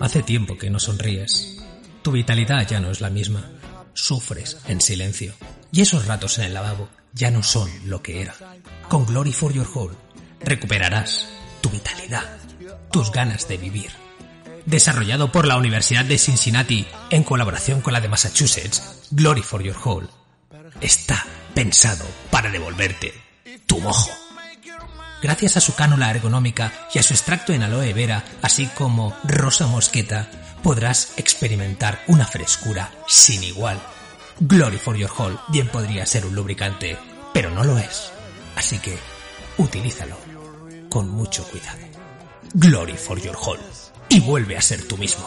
Hace tiempo que no sonríes. Tu vitalidad ya no es la misma. Sufres en silencio. Y esos ratos en el lavabo ya no son lo que era. Con Glory for Your Whole recuperarás tu vitalidad, tus ganas de vivir. Desarrollado por la Universidad de Cincinnati en colaboración con la de Massachusetts, Glory for Your Whole está pensado para devolverte tu mojo. Gracias a su cánula ergonómica y a su extracto en aloe vera, así como rosa mosqueta, podrás experimentar una frescura sin igual. Glory for Your Hall bien podría ser un lubricante, pero no lo es. Así que utilízalo con mucho cuidado. Glory for Your Hall y vuelve a ser tú mismo.